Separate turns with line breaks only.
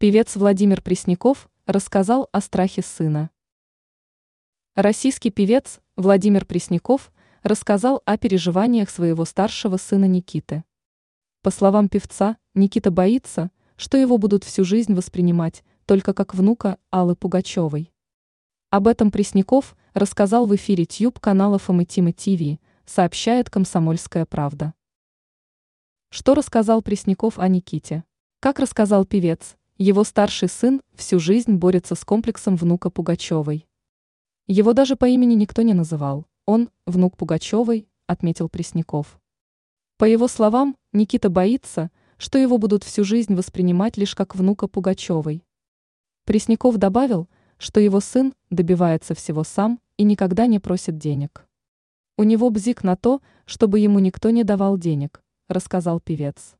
Певец Владимир Пресняков рассказал о страхе сына. Российский певец Владимир Пресняков рассказал о переживаниях своего старшего сына Никиты. По словам певца, Никита боится, что его будут всю жизнь воспринимать только как внука Аллы Пугачевой. Об этом Пресняков рассказал в эфире тьюб канала Фомытима ТВ, сообщает «Комсомольская правда». Что рассказал Пресняков о Никите? Как рассказал певец, его старший сын всю жизнь борется с комплексом внука Пугачевой. Его даже по имени никто не называл. Он – внук Пугачевой, отметил Пресняков. По его словам, Никита боится, что его будут всю жизнь воспринимать лишь как внука Пугачевой. Пресняков добавил, что его сын добивается всего сам и никогда не просит денег. У него бзик на то, чтобы ему никто не давал денег, рассказал певец.